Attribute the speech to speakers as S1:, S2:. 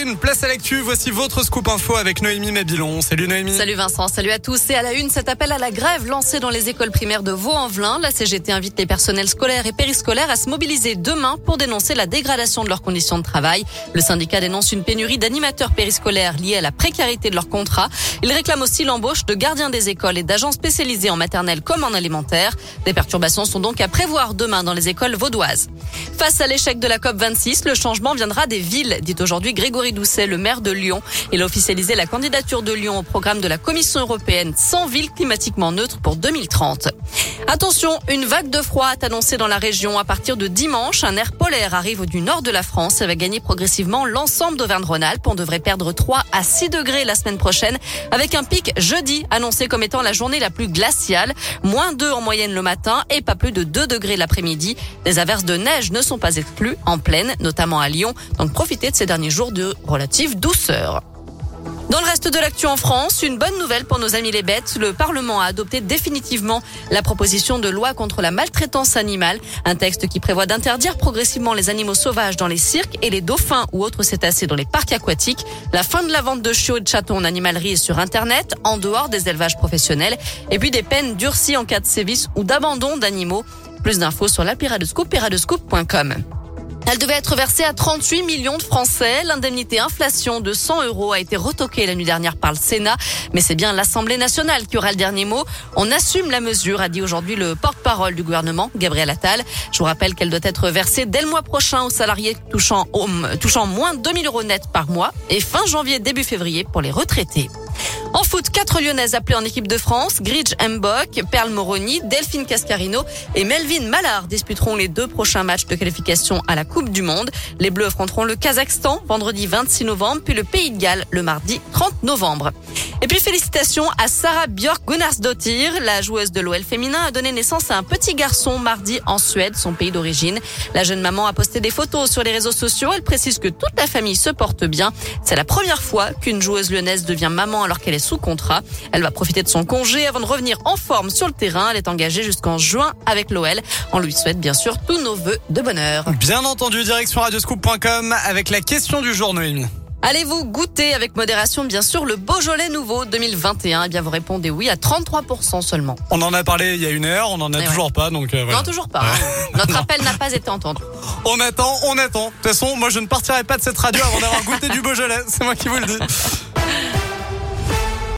S1: une, place à l'actu. Voici votre scoop info avec Noémie Mabilon. Salut Noémie.
S2: Salut Vincent, salut à tous. Et à la une, cet appel à la grève lancé dans les écoles primaires de Vaux-en-Velin. La CGT invite les personnels scolaires et périscolaires à se mobiliser demain pour dénoncer la dégradation de leurs conditions de travail. Le syndicat dénonce une pénurie d'animateurs périscolaires liée à la précarité de leur contrat. Il réclame aussi l'embauche de gardiens des écoles et d'agents spécialisés en maternelle comme en alimentaire. Des perturbations sont donc à prévoir demain dans les écoles vaudoises. Face à l'échec de la COP26, le changement viendra des villes, dit aujourd'hui Grégory Doucet, le maire de Lyon. Il a officialisé la candidature de Lyon au programme de la Commission européenne 100 villes climatiquement neutres pour 2030. Attention, une vague de froid est annoncée dans la région. À partir de dimanche, un air polaire arrive du nord de la France et va gagner progressivement l'ensemble d'Auvergne-Rhône-Alpes. On devrait perdre 3 à 6 degrés la semaine prochaine avec un pic jeudi annoncé comme étant la journée la plus glaciale. Moins 2 en moyenne le matin et pas plus de 2 degrés l'après-midi. Des averses de neige ne sont pas exclues en pleine, notamment à Lyon. Donc profitez de ces derniers jours de relative douceur. Dans le reste de l'actu en France, une bonne nouvelle pour nos amis les bêtes. Le Parlement a adopté définitivement la proposition de loi contre la maltraitance animale, un texte qui prévoit d'interdire progressivement les animaux sauvages dans les cirques et les dauphins ou autres cétacés dans les parcs aquatiques, la fin de la vente de chiots et de chatons en animalerie sur Internet, en dehors des élevages professionnels, et puis des peines durcies en cas de sévices ou d'abandon d'animaux. Plus d'infos sur la Pirate Scoop, elle devait être versée à 38 millions de Français. L'indemnité inflation de 100 euros a été retoquée la nuit dernière par le Sénat, mais c'est bien l'Assemblée nationale qui aura le dernier mot. On assume la mesure, a dit aujourd'hui le porte-parole du gouvernement, Gabriel Attal. Je vous rappelle qu'elle doit être versée dès le mois prochain aux salariés touchant, touchant moins de 2000 euros net par mois et fin janvier, début février pour les retraités. En foot, quatre Lyonnaises appelées en équipe de France. Gridge Mbok, Perle Moroni, Delphine Cascarino et Melvin Mallard disputeront les deux prochains matchs de qualification à la Coupe du Monde. Les Bleus affronteront le Kazakhstan vendredi 26 novembre, puis le Pays de Galles le mardi 30 novembre. Et puis félicitations à Sarah Björk Gunnarsdottir, la joueuse de l'OL féminin a donné naissance à un petit garçon mardi en Suède, son pays d'origine. La jeune maman a posté des photos sur les réseaux sociaux. Elle précise que toute la famille se porte bien. C'est la première fois qu'une joueuse lyonnaise devient maman alors qu'elle est sous contrat. Elle va profiter de son congé avant de revenir en forme sur le terrain. Elle est engagée jusqu'en juin avec l'OL. On lui souhaite bien sûr tous nos voeux de bonheur.
S1: Bien entendu, direction radioscoop.com avec la question du jour, Noémie.
S2: Allez-vous goûter avec modération, bien sûr, le Beaujolais nouveau 2021 Eh bien, vous répondez oui à 33% seulement.
S1: On en a parlé il y a une heure, on en a
S2: Eh
S1: toujours pas, donc euh, voilà.
S2: Non, toujours pas. hein. Notre appel n'a pas été entendu.
S1: On attend, on attend. De toute façon, moi je ne partirai pas de cette radio avant d'avoir goûté du Beaujolais, c'est moi qui vous le dis.